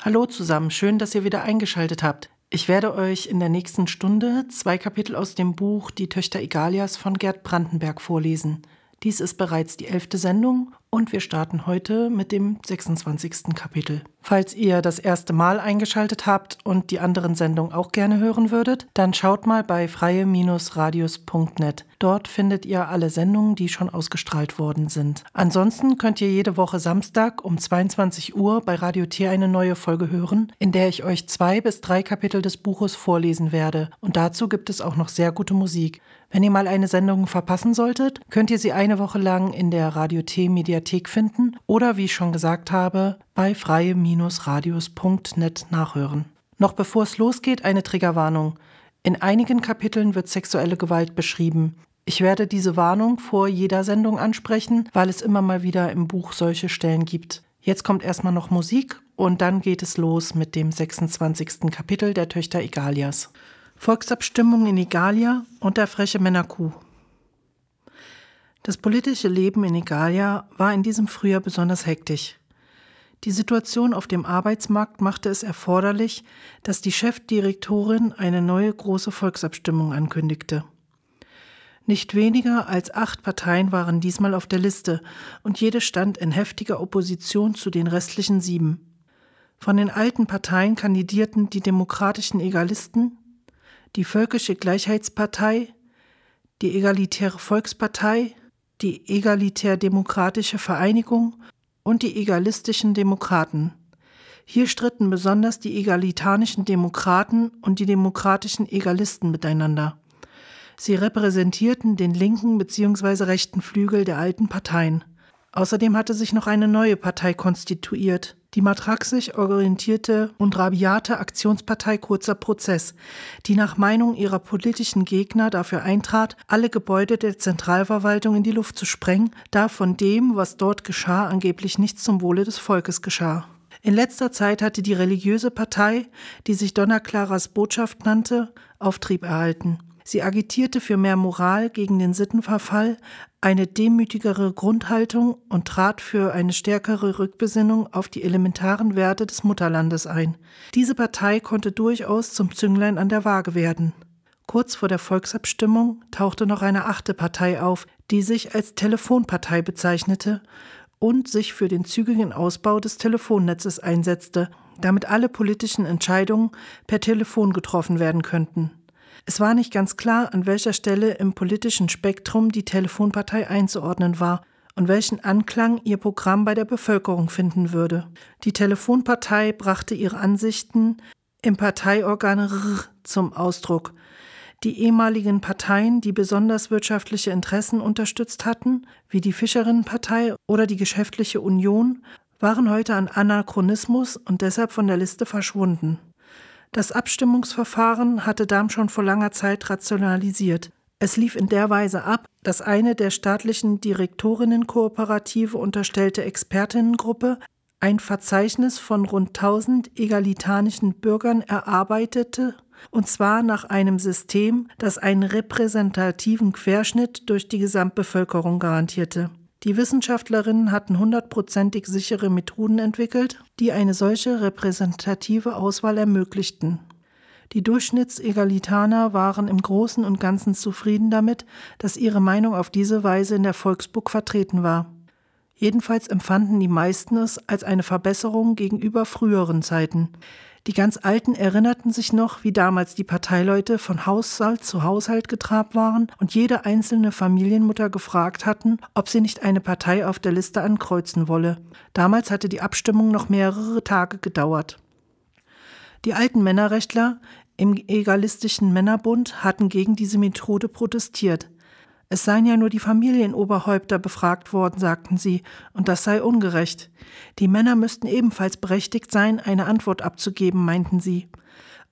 Hallo zusammen, schön, dass ihr wieder eingeschaltet habt. Ich werde euch in der nächsten Stunde zwei Kapitel aus dem Buch Die Töchter Egalias von Gerd Brandenberg vorlesen. Dies ist bereits die elfte Sendung und wir starten heute mit dem 26. Kapitel. Falls ihr das erste Mal eingeschaltet habt und die anderen Sendungen auch gerne hören würdet, dann schaut mal bei freie-radius.net. Dort findet ihr alle Sendungen, die schon ausgestrahlt worden sind. Ansonsten könnt ihr jede Woche Samstag um 22 Uhr bei Radio T eine neue Folge hören, in der ich euch zwei bis drei Kapitel des Buches vorlesen werde. Und dazu gibt es auch noch sehr gute Musik. Wenn ihr mal eine Sendung verpassen solltet, könnt ihr sie eine Woche lang in der Radio T Mediathek finden oder wie ich schon gesagt habe, bei freie-radius.net nachhören. Noch bevor es losgeht, eine Triggerwarnung. In einigen Kapiteln wird sexuelle Gewalt beschrieben. Ich werde diese Warnung vor jeder Sendung ansprechen, weil es immer mal wieder im Buch solche Stellen gibt. Jetzt kommt erstmal noch Musik und dann geht es los mit dem 26. Kapitel der Töchter Egalias. Volksabstimmung in Igalia und der freche Männerkuh. Das politische Leben in Igalia war in diesem Frühjahr besonders hektisch. Die Situation auf dem Arbeitsmarkt machte es erforderlich, dass die Chefdirektorin eine neue große Volksabstimmung ankündigte. Nicht weniger als acht Parteien waren diesmal auf der Liste und jede stand in heftiger Opposition zu den restlichen sieben. Von den alten Parteien kandidierten die demokratischen Egalisten, die Völkische Gleichheitspartei, die Egalitäre Volkspartei, die Egalitär-Demokratische Vereinigung und die Egalistischen Demokraten. Hier stritten besonders die egalitanischen Demokraten und die demokratischen Egalisten miteinander. Sie repräsentierten den linken bzw. rechten Flügel der alten Parteien. Außerdem hatte sich noch eine neue Partei konstituiert, die matraxisch orientierte und rabiate Aktionspartei Kurzer Prozess, die nach Meinung ihrer politischen Gegner dafür eintrat, alle Gebäude der Zentralverwaltung in die Luft zu sprengen, da von dem, was dort geschah, angeblich nichts zum Wohle des Volkes geschah. In letzter Zeit hatte die religiöse Partei, die sich Donna Claras Botschaft nannte, Auftrieb erhalten. Sie agitierte für mehr Moral gegen den Sittenverfall, eine demütigere Grundhaltung und trat für eine stärkere Rückbesinnung auf die elementaren Werte des Mutterlandes ein. Diese Partei konnte durchaus zum Zünglein an der Waage werden. Kurz vor der Volksabstimmung tauchte noch eine achte Partei auf, die sich als Telefonpartei bezeichnete und sich für den zügigen Ausbau des Telefonnetzes einsetzte, damit alle politischen Entscheidungen per Telefon getroffen werden könnten. Es war nicht ganz klar, an welcher Stelle im politischen Spektrum die Telefonpartei einzuordnen war und welchen Anklang ihr Programm bei der Bevölkerung finden würde. Die Telefonpartei brachte ihre Ansichten im Parteiorgan R zum Ausdruck. Die ehemaligen Parteien, die besonders wirtschaftliche Interessen unterstützt hatten, wie die Fischerinnenpartei oder die Geschäftliche Union, waren heute an Anachronismus und deshalb von der Liste verschwunden. Das Abstimmungsverfahren hatte Dahm schon vor langer Zeit rationalisiert. Es lief in der Weise ab, dass eine der staatlichen Direktorinnenkooperative unterstellte Expertinnengruppe ein Verzeichnis von rund 1000 egalitanischen Bürgern erarbeitete, und zwar nach einem System, das einen repräsentativen Querschnitt durch die Gesamtbevölkerung garantierte. Die Wissenschaftlerinnen hatten hundertprozentig sichere Methoden entwickelt, die eine solche repräsentative Auswahl ermöglichten. Die Durchschnittsegalitaner waren im Großen und Ganzen zufrieden damit, dass ihre Meinung auf diese Weise in der Volksburg vertreten war. Jedenfalls empfanden die meisten es als eine Verbesserung gegenüber früheren Zeiten. Die ganz Alten erinnerten sich noch, wie damals die Parteileute von Haushalt zu Haushalt getrabt waren und jede einzelne Familienmutter gefragt hatten, ob sie nicht eine Partei auf der Liste ankreuzen wolle. Damals hatte die Abstimmung noch mehrere Tage gedauert. Die alten Männerrechtler im egalistischen Männerbund hatten gegen diese Methode protestiert. Es seien ja nur die Familienoberhäupter befragt worden, sagten sie, und das sei ungerecht. Die Männer müssten ebenfalls berechtigt sein, eine Antwort abzugeben, meinten sie.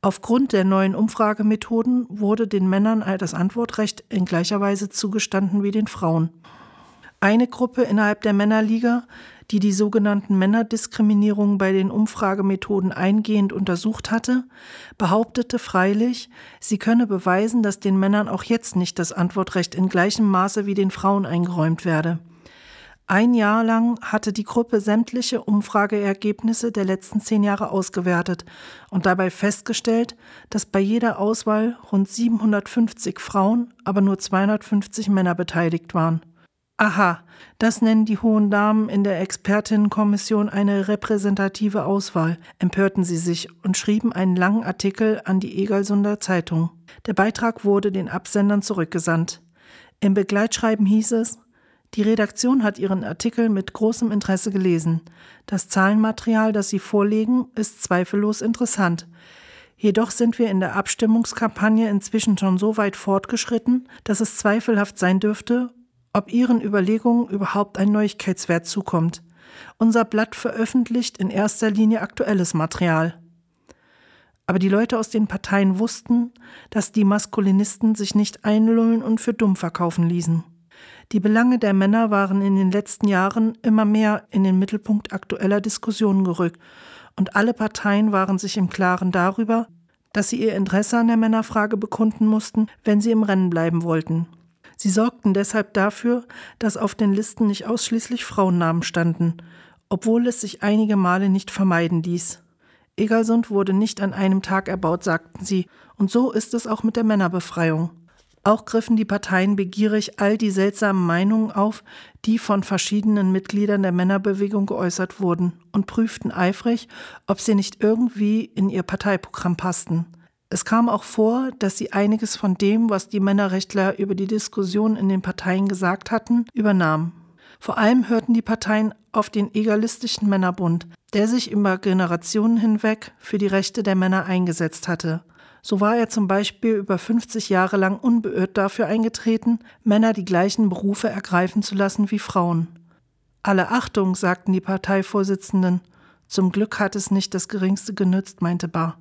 Aufgrund der neuen Umfragemethoden wurde den Männern das Antwortrecht in gleicher Weise zugestanden wie den Frauen. Eine Gruppe innerhalb der Männerliga die die sogenannten Männerdiskriminierungen bei den Umfragemethoden eingehend untersucht hatte, behauptete freilich, sie könne beweisen, dass den Männern auch jetzt nicht das Antwortrecht in gleichem Maße wie den Frauen eingeräumt werde. Ein Jahr lang hatte die Gruppe sämtliche Umfrageergebnisse der letzten zehn Jahre ausgewertet und dabei festgestellt, dass bei jeder Auswahl rund 750 Frauen, aber nur 250 Männer beteiligt waren. Aha, das nennen die hohen Damen in der Expertinnenkommission eine repräsentative Auswahl, empörten sie sich und schrieben einen langen Artikel an die Egersunder Zeitung. Der Beitrag wurde den Absendern zurückgesandt. Im Begleitschreiben hieß es, die Redaktion hat Ihren Artikel mit großem Interesse gelesen. Das Zahlenmaterial, das Sie vorlegen, ist zweifellos interessant. Jedoch sind wir in der Abstimmungskampagne inzwischen schon so weit fortgeschritten, dass es zweifelhaft sein dürfte, ob Ihren Überlegungen überhaupt ein Neuigkeitswert zukommt. Unser Blatt veröffentlicht in erster Linie aktuelles Material. Aber die Leute aus den Parteien wussten, dass die Maskulinisten sich nicht einlullen und für dumm verkaufen ließen. Die Belange der Männer waren in den letzten Jahren immer mehr in den Mittelpunkt aktueller Diskussionen gerückt, und alle Parteien waren sich im Klaren darüber, dass sie ihr Interesse an der Männerfrage bekunden mussten, wenn sie im Rennen bleiben wollten. Sie sorgten deshalb dafür, dass auf den Listen nicht ausschließlich Frauennamen standen, obwohl es sich einige Male nicht vermeiden ließ. Egersund wurde nicht an einem Tag erbaut, sagten sie, und so ist es auch mit der Männerbefreiung. Auch griffen die Parteien begierig all die seltsamen Meinungen auf, die von verschiedenen Mitgliedern der Männerbewegung geäußert wurden, und prüften eifrig, ob sie nicht irgendwie in ihr Parteiprogramm passten. Es kam auch vor, dass sie einiges von dem, was die Männerrechtler über die Diskussion in den Parteien gesagt hatten, übernahmen. Vor allem hörten die Parteien auf den egalistischen Männerbund, der sich über Generationen hinweg für die Rechte der Männer eingesetzt hatte. So war er zum Beispiel über 50 Jahre lang unbeirrt dafür eingetreten, Männer die gleichen Berufe ergreifen zu lassen wie Frauen. Alle Achtung, sagten die Parteivorsitzenden. Zum Glück hat es nicht das geringste genützt, meinte Barr.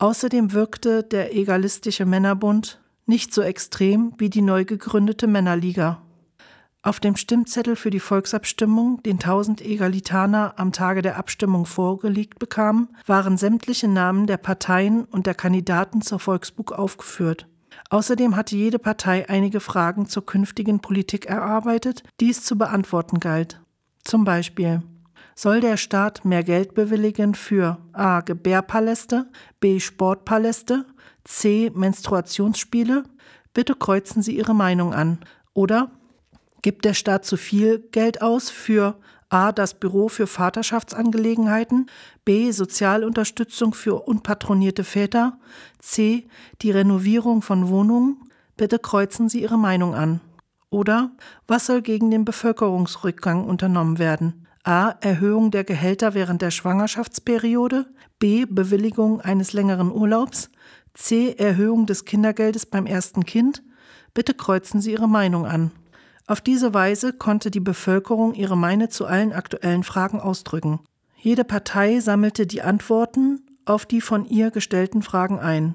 Außerdem wirkte der egalistische Männerbund nicht so extrem wie die neu gegründete Männerliga. Auf dem Stimmzettel für die Volksabstimmung, den tausend Egalitaner am Tage der Abstimmung vorgelegt bekamen, waren sämtliche Namen der Parteien und der Kandidaten zur Volksbug aufgeführt. Außerdem hatte jede Partei einige Fragen zur künftigen Politik erarbeitet, die es zu beantworten galt. Zum Beispiel soll der Staat mehr Geld bewilligen für a. Gebärpaläste, b. Sportpaläste, c. Menstruationsspiele? Bitte kreuzen Sie Ihre Meinung an. Oder Gibt der Staat zu viel Geld aus für A. das Büro für Vaterschaftsangelegenheiten, B. Sozialunterstützung für unpatronierte Väter, C. die Renovierung von Wohnungen? Bitte kreuzen Sie Ihre Meinung an. Oder was soll gegen den Bevölkerungsrückgang unternommen werden? A. Erhöhung der Gehälter während der Schwangerschaftsperiode, B. Bewilligung eines längeren Urlaubs, C. Erhöhung des Kindergeldes beim ersten Kind? Bitte kreuzen Sie Ihre Meinung an. Auf diese Weise konnte die Bevölkerung ihre Meinung zu allen aktuellen Fragen ausdrücken. Jede Partei sammelte die Antworten auf die von ihr gestellten Fragen ein.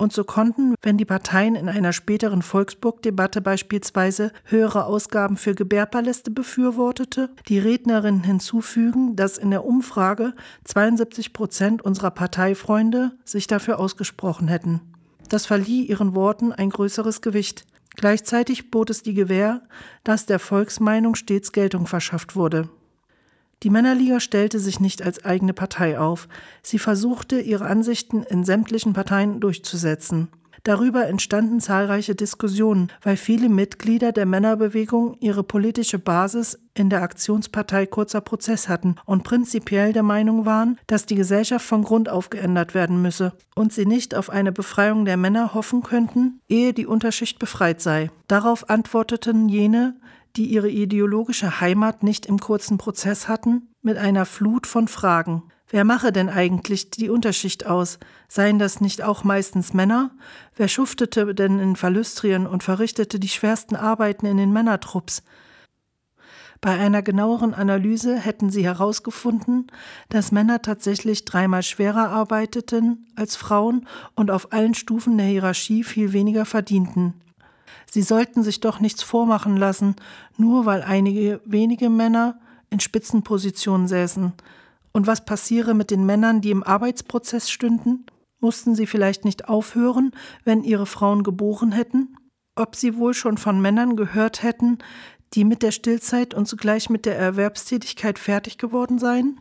Und so konnten, wenn die Parteien in einer späteren Volksburg-Debatte beispielsweise höhere Ausgaben für Gebärpaläste befürwortete, die Rednerin hinzufügen, dass in der Umfrage 72 Prozent unserer Parteifreunde sich dafür ausgesprochen hätten. Das verlieh ihren Worten ein größeres Gewicht. Gleichzeitig bot es die Gewähr, dass der Volksmeinung stets Geltung verschafft wurde. Die Männerliga stellte sich nicht als eigene Partei auf, sie versuchte, ihre Ansichten in sämtlichen Parteien durchzusetzen. Darüber entstanden zahlreiche Diskussionen, weil viele Mitglieder der Männerbewegung ihre politische Basis in der Aktionspartei Kurzer Prozess hatten und prinzipiell der Meinung waren, dass die Gesellschaft von Grund auf geändert werden müsse und sie nicht auf eine Befreiung der Männer hoffen könnten, ehe die Unterschicht befreit sei. Darauf antworteten jene, die ihre ideologische Heimat nicht im kurzen Prozess hatten, mit einer Flut von Fragen. Wer mache denn eigentlich die Unterschicht aus? Seien das nicht auch meistens Männer? Wer schuftete denn in Verlüstrien und verrichtete die schwersten Arbeiten in den Männertrupps? Bei einer genaueren Analyse hätten sie herausgefunden, dass Männer tatsächlich dreimal schwerer arbeiteten als Frauen und auf allen Stufen der Hierarchie viel weniger verdienten. Sie sollten sich doch nichts vormachen lassen, nur weil einige wenige Männer in Spitzenpositionen säßen. Und was passiere mit den Männern, die im Arbeitsprozess stünden? Mussten sie vielleicht nicht aufhören, wenn ihre Frauen geboren hätten? Ob sie wohl schon von Männern gehört hätten, die mit der Stillzeit und zugleich mit der Erwerbstätigkeit fertig geworden seien?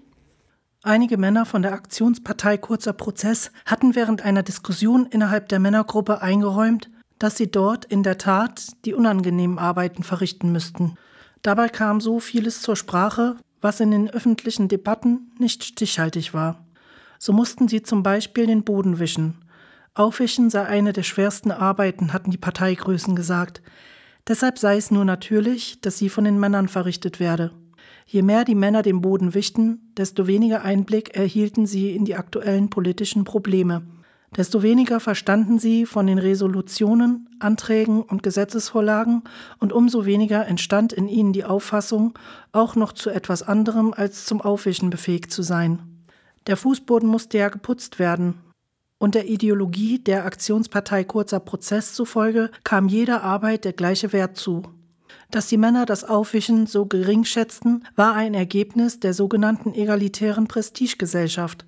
Einige Männer von der Aktionspartei Kurzer Prozess hatten während einer Diskussion innerhalb der Männergruppe eingeräumt, dass sie dort in der Tat die unangenehmen Arbeiten verrichten müssten. Dabei kam so vieles zur Sprache, was in den öffentlichen Debatten nicht stichhaltig war. So mussten sie zum Beispiel den Boden wischen. Aufwischen sei eine der schwersten Arbeiten, hatten die Parteigrößen gesagt. Deshalb sei es nur natürlich, dass sie von den Männern verrichtet werde. Je mehr die Männer den Boden wischten, desto weniger Einblick erhielten sie in die aktuellen politischen Probleme. Desto weniger verstanden sie von den Resolutionen, Anträgen und Gesetzesvorlagen und umso weniger entstand in ihnen die Auffassung, auch noch zu etwas anderem als zum Aufwischen befähigt zu sein. Der Fußboden musste ja geputzt werden. Und der Ideologie der Aktionspartei Kurzer Prozess zufolge kam jeder Arbeit der gleiche Wert zu. Dass die Männer das Aufwischen so gering schätzten, war ein Ergebnis der sogenannten egalitären Prestigegesellschaft.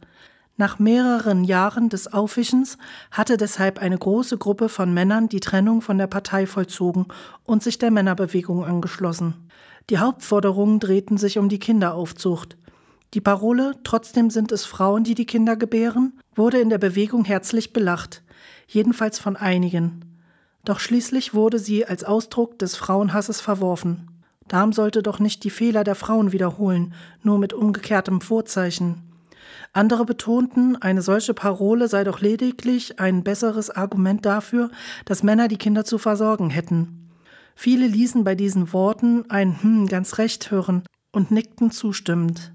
Nach mehreren Jahren des Aufwischens hatte deshalb eine große Gruppe von Männern die Trennung von der Partei vollzogen und sich der Männerbewegung angeschlossen. Die Hauptforderungen drehten sich um die Kinderaufzucht. Die Parole Trotzdem sind es Frauen, die die Kinder gebären, wurde in der Bewegung herzlich belacht, jedenfalls von einigen. Doch schließlich wurde sie als Ausdruck des Frauenhasses verworfen. Darm sollte doch nicht die Fehler der Frauen wiederholen, nur mit umgekehrtem Vorzeichen. Andere betonten, eine solche Parole sei doch lediglich ein besseres Argument dafür, dass Männer die Kinder zu versorgen hätten. Viele ließen bei diesen Worten ein Hm ganz recht hören und nickten zustimmend.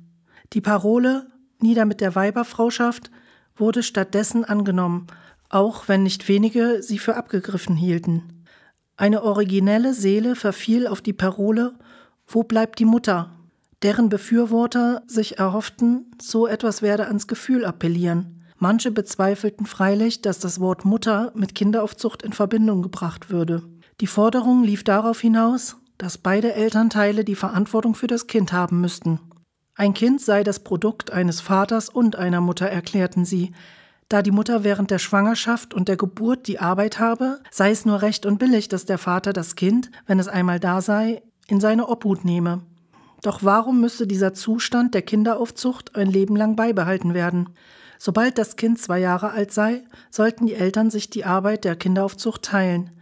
Die Parole Nieder mit der Weiberfrauschaft wurde stattdessen angenommen, auch wenn nicht wenige sie für abgegriffen hielten. Eine originelle Seele verfiel auf die Parole Wo bleibt die Mutter? Deren Befürworter sich erhofften, so etwas werde ans Gefühl appellieren. Manche bezweifelten freilich, dass das Wort Mutter mit Kinderaufzucht in Verbindung gebracht würde. Die Forderung lief darauf hinaus, dass beide Elternteile die Verantwortung für das Kind haben müssten. Ein Kind sei das Produkt eines Vaters und einer Mutter, erklärten sie, da die Mutter während der Schwangerschaft und der Geburt die Arbeit habe, sei es nur recht und billig, dass der Vater das Kind, wenn es einmal da sei, in seine Obhut nehme. Doch warum müsse dieser Zustand der Kinderaufzucht ein Leben lang beibehalten werden? Sobald das Kind zwei Jahre alt sei, sollten die Eltern sich die Arbeit der Kinderaufzucht teilen.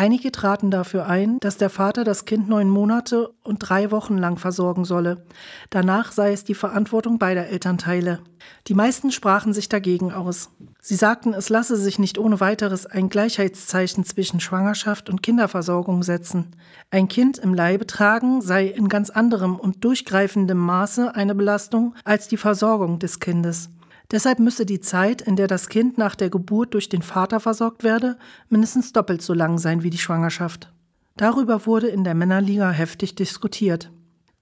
Einige traten dafür ein, dass der Vater das Kind neun Monate und drei Wochen lang versorgen solle. Danach sei es die Verantwortung beider Elternteile. Die meisten sprachen sich dagegen aus. Sie sagten, es lasse sich nicht ohne weiteres ein Gleichheitszeichen zwischen Schwangerschaft und Kinderversorgung setzen. Ein Kind im Leibe tragen sei in ganz anderem und durchgreifendem Maße eine Belastung als die Versorgung des Kindes. Deshalb müsse die Zeit, in der das Kind nach der Geburt durch den Vater versorgt werde, mindestens doppelt so lang sein wie die Schwangerschaft. Darüber wurde in der Männerliga heftig diskutiert.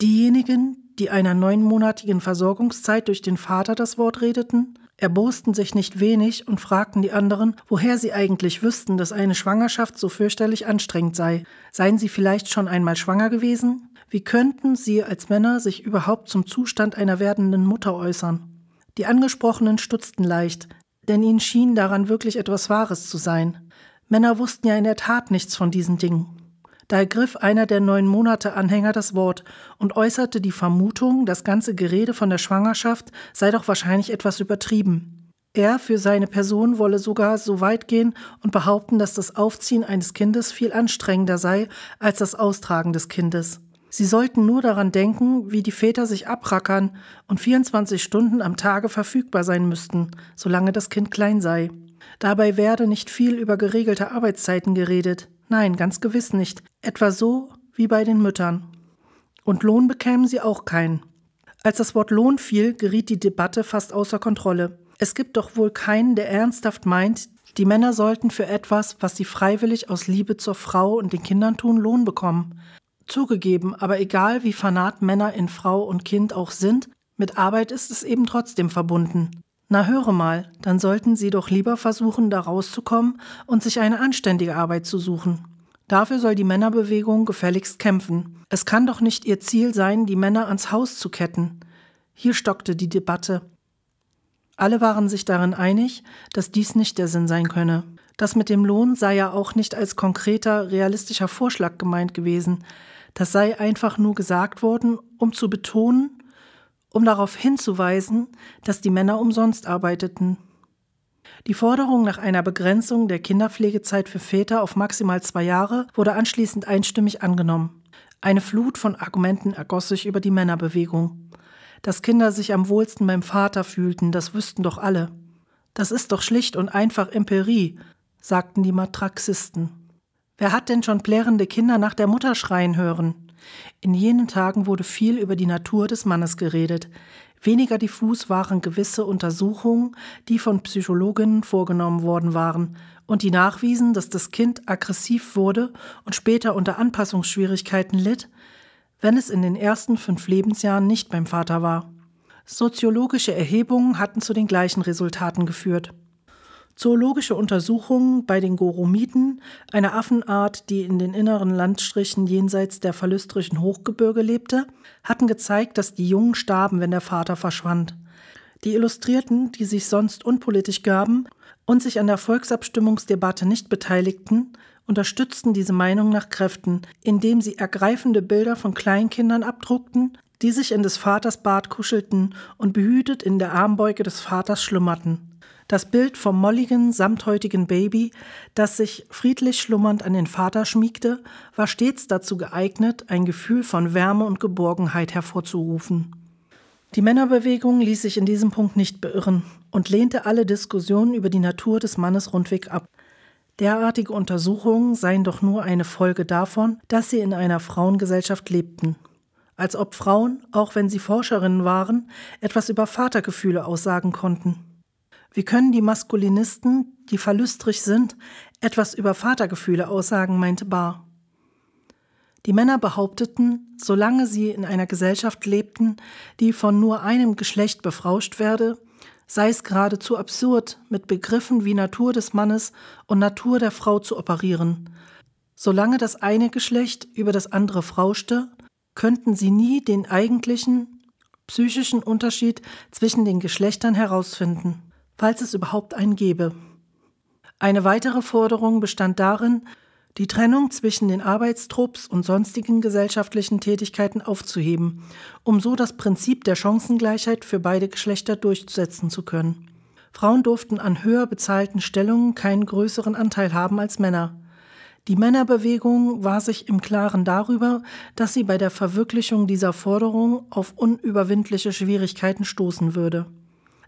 Diejenigen, die einer neunmonatigen Versorgungszeit durch den Vater das Wort redeten, erbosten sich nicht wenig und fragten die anderen, woher sie eigentlich wüssten, dass eine Schwangerschaft so fürchterlich anstrengend sei. Seien sie vielleicht schon einmal schwanger gewesen? Wie könnten sie als Männer sich überhaupt zum Zustand einer werdenden Mutter äußern? Die Angesprochenen stutzten leicht, denn ihnen schien daran wirklich etwas Wahres zu sein. Männer wussten ja in der Tat nichts von diesen Dingen. Da ergriff einer der neun Monate Anhänger das Wort und äußerte die Vermutung, das ganze Gerede von der Schwangerschaft sei doch wahrscheinlich etwas übertrieben. Er für seine Person wolle sogar so weit gehen und behaupten, dass das Aufziehen eines Kindes viel anstrengender sei als das Austragen des Kindes. Sie sollten nur daran denken, wie die Väter sich abrackern und 24 Stunden am Tage verfügbar sein müssten, solange das Kind klein sei. Dabei werde nicht viel über geregelte Arbeitszeiten geredet. Nein, ganz gewiss nicht. Etwa so wie bei den Müttern. Und Lohn bekämen sie auch keinen. Als das Wort Lohn fiel, geriet die Debatte fast außer Kontrolle. Es gibt doch wohl keinen, der ernsthaft meint, die Männer sollten für etwas, was sie freiwillig aus Liebe zur Frau und den Kindern tun, Lohn bekommen. Zugegeben, aber egal wie fanat Männer in Frau und Kind auch sind, mit Arbeit ist es eben trotzdem verbunden. Na höre mal, dann sollten Sie doch lieber versuchen, da rauszukommen und sich eine anständige Arbeit zu suchen. Dafür soll die Männerbewegung gefälligst kämpfen. Es kann doch nicht ihr Ziel sein, die Männer ans Haus zu ketten. Hier stockte die Debatte. Alle waren sich darin einig, dass dies nicht der Sinn sein könne. Das mit dem Lohn sei ja auch nicht als konkreter, realistischer Vorschlag gemeint gewesen. Das sei einfach nur gesagt worden, um zu betonen, um darauf hinzuweisen, dass die Männer umsonst arbeiteten. Die Forderung nach einer Begrenzung der Kinderpflegezeit für Väter auf maximal zwei Jahre wurde anschließend einstimmig angenommen. Eine Flut von Argumenten ergoss sich über die Männerbewegung. Dass Kinder sich am wohlsten beim Vater fühlten, das wüssten doch alle. Das ist doch schlicht und einfach Empirie, sagten die Matraxisten. Wer hat denn schon plärrende Kinder nach der Mutter schreien hören? In jenen Tagen wurde viel über die Natur des Mannes geredet. Weniger diffus waren gewisse Untersuchungen, die von Psychologinnen vorgenommen worden waren und die nachwiesen, dass das Kind aggressiv wurde und später unter Anpassungsschwierigkeiten litt, wenn es in den ersten fünf Lebensjahren nicht beim Vater war. Soziologische Erhebungen hatten zu den gleichen Resultaten geführt. Zoologische Untersuchungen bei den Goromiden, einer Affenart, die in den inneren Landstrichen jenseits der verlüstrischen Hochgebirge lebte, hatten gezeigt, dass die Jungen starben, wenn der Vater verschwand. Die Illustrierten, die sich sonst unpolitisch gaben und sich an der Volksabstimmungsdebatte nicht beteiligten, unterstützten diese Meinung nach Kräften, indem sie ergreifende Bilder von Kleinkindern abdruckten, die sich in des Vaters Bart kuschelten und behütet in der Armbeuge des Vaters schlummerten. Das Bild vom molligen, samthäutigen Baby, das sich friedlich schlummernd an den Vater schmiegte, war stets dazu geeignet, ein Gefühl von Wärme und Geborgenheit hervorzurufen. Die Männerbewegung ließ sich in diesem Punkt nicht beirren und lehnte alle Diskussionen über die Natur des Mannes rundweg ab. Derartige Untersuchungen seien doch nur eine Folge davon, dass sie in einer Frauengesellschaft lebten. Als ob Frauen, auch wenn sie Forscherinnen waren, etwas über Vatergefühle aussagen konnten. Wie können die Maskulinisten, die verlüstrig sind, etwas über Vatergefühle aussagen, meinte Barr. Die Männer behaupteten, solange sie in einer Gesellschaft lebten, die von nur einem Geschlecht befrauscht werde, sei es geradezu absurd, mit Begriffen wie Natur des Mannes und Natur der Frau zu operieren. Solange das eine Geschlecht über das andere frauschte, könnten sie nie den eigentlichen psychischen Unterschied zwischen den Geschlechtern herausfinden falls es überhaupt einen gäbe. Eine weitere Forderung bestand darin, die Trennung zwischen den Arbeitstrupps und sonstigen gesellschaftlichen Tätigkeiten aufzuheben, um so das Prinzip der Chancengleichheit für beide Geschlechter durchsetzen zu können. Frauen durften an höher bezahlten Stellungen keinen größeren Anteil haben als Männer. Die Männerbewegung war sich im Klaren darüber, dass sie bei der Verwirklichung dieser Forderung auf unüberwindliche Schwierigkeiten stoßen würde.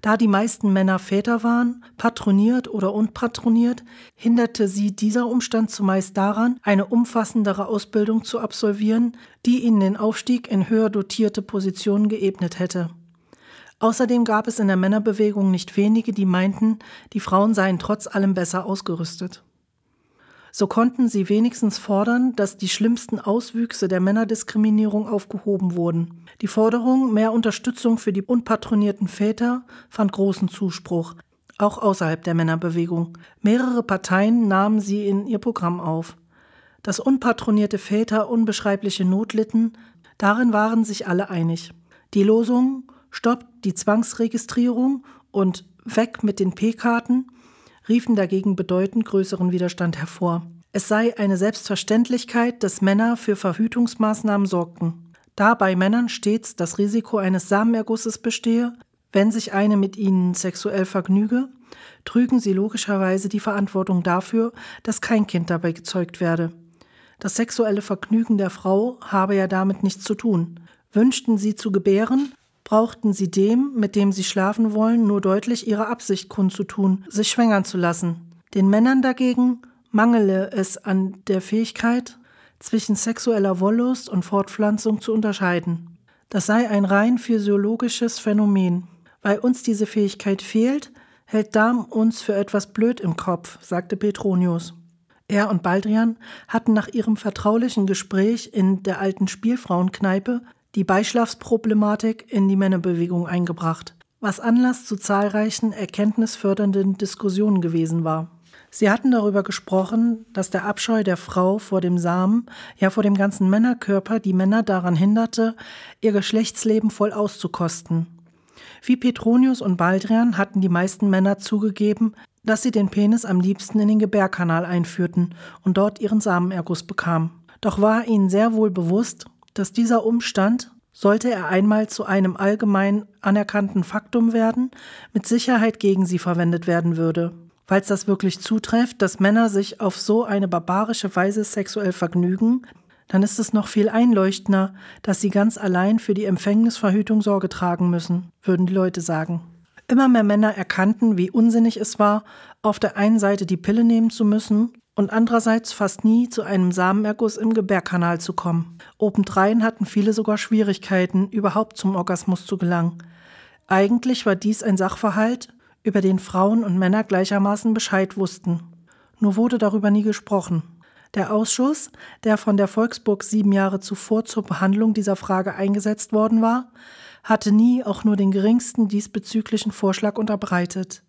Da die meisten Männer Väter waren, patroniert oder unpatroniert, hinderte sie dieser Umstand zumeist daran, eine umfassendere Ausbildung zu absolvieren, die ihnen den Aufstieg in höher dotierte Positionen geebnet hätte. Außerdem gab es in der Männerbewegung nicht wenige, die meinten, die Frauen seien trotz allem besser ausgerüstet. So konnten sie wenigstens fordern, dass die schlimmsten Auswüchse der Männerdiskriminierung aufgehoben wurden. Die Forderung, mehr Unterstützung für die unpatronierten Väter, fand großen Zuspruch, auch außerhalb der Männerbewegung. Mehrere Parteien nahmen sie in ihr Programm auf. Dass unpatronierte Väter unbeschreibliche Not litten, darin waren sich alle einig. Die Losung Stoppt die Zwangsregistrierung und Weg mit den P-Karten riefen dagegen bedeutend größeren Widerstand hervor. Es sei eine Selbstverständlichkeit, dass Männer für Verhütungsmaßnahmen sorgten. Da bei Männern stets das Risiko eines Samenergusses bestehe, wenn sich eine mit ihnen sexuell vergnüge, trügen sie logischerweise die Verantwortung dafür, dass kein Kind dabei gezeugt werde. Das sexuelle Vergnügen der Frau habe ja damit nichts zu tun. Wünschten sie zu gebären, brauchten sie dem, mit dem sie schlafen wollen, nur deutlich ihre Absicht kundzutun, sich schwängern zu lassen. Den Männern dagegen mangele es an der Fähigkeit, zwischen sexueller Wollust und Fortpflanzung zu unterscheiden. Das sei ein rein physiologisches Phänomen. Weil uns diese Fähigkeit fehlt, hält Darm uns für etwas blöd im Kopf, sagte Petronius. Er und Baldrian hatten nach ihrem vertraulichen Gespräch in der alten Spielfrauenkneipe die Beischlafsproblematik in die Männerbewegung eingebracht, was Anlass zu zahlreichen erkenntnisfördernden Diskussionen gewesen war. Sie hatten darüber gesprochen, dass der Abscheu der Frau vor dem Samen, ja vor dem ganzen Männerkörper, die Männer daran hinderte, ihr Geschlechtsleben voll auszukosten. Wie Petronius und Baldrian hatten die meisten Männer zugegeben, dass sie den Penis am liebsten in den Gebärkanal einführten und dort ihren Samenerguss bekamen. Doch war ihnen sehr wohl bewusst, dass dieser Umstand, sollte er einmal zu einem allgemein anerkannten Faktum werden, mit Sicherheit gegen sie verwendet werden würde. Falls das wirklich zutrifft, dass Männer sich auf so eine barbarische Weise sexuell vergnügen, dann ist es noch viel einleuchtender, dass sie ganz allein für die Empfängnisverhütung Sorge tragen müssen, würden die Leute sagen. Immer mehr Männer erkannten, wie unsinnig es war, auf der einen Seite die Pille nehmen zu müssen und andererseits fast nie zu einem Samenerguss im Gebärkanal zu kommen. Obendrein hatten viele sogar Schwierigkeiten, überhaupt zum Orgasmus zu gelangen. Eigentlich war dies ein Sachverhalt, über den Frauen und Männer gleichermaßen Bescheid wussten. Nur wurde darüber nie gesprochen. Der Ausschuss, der von der Volksburg sieben Jahre zuvor zur Behandlung dieser Frage eingesetzt worden war, hatte nie auch nur den geringsten diesbezüglichen Vorschlag unterbreitet.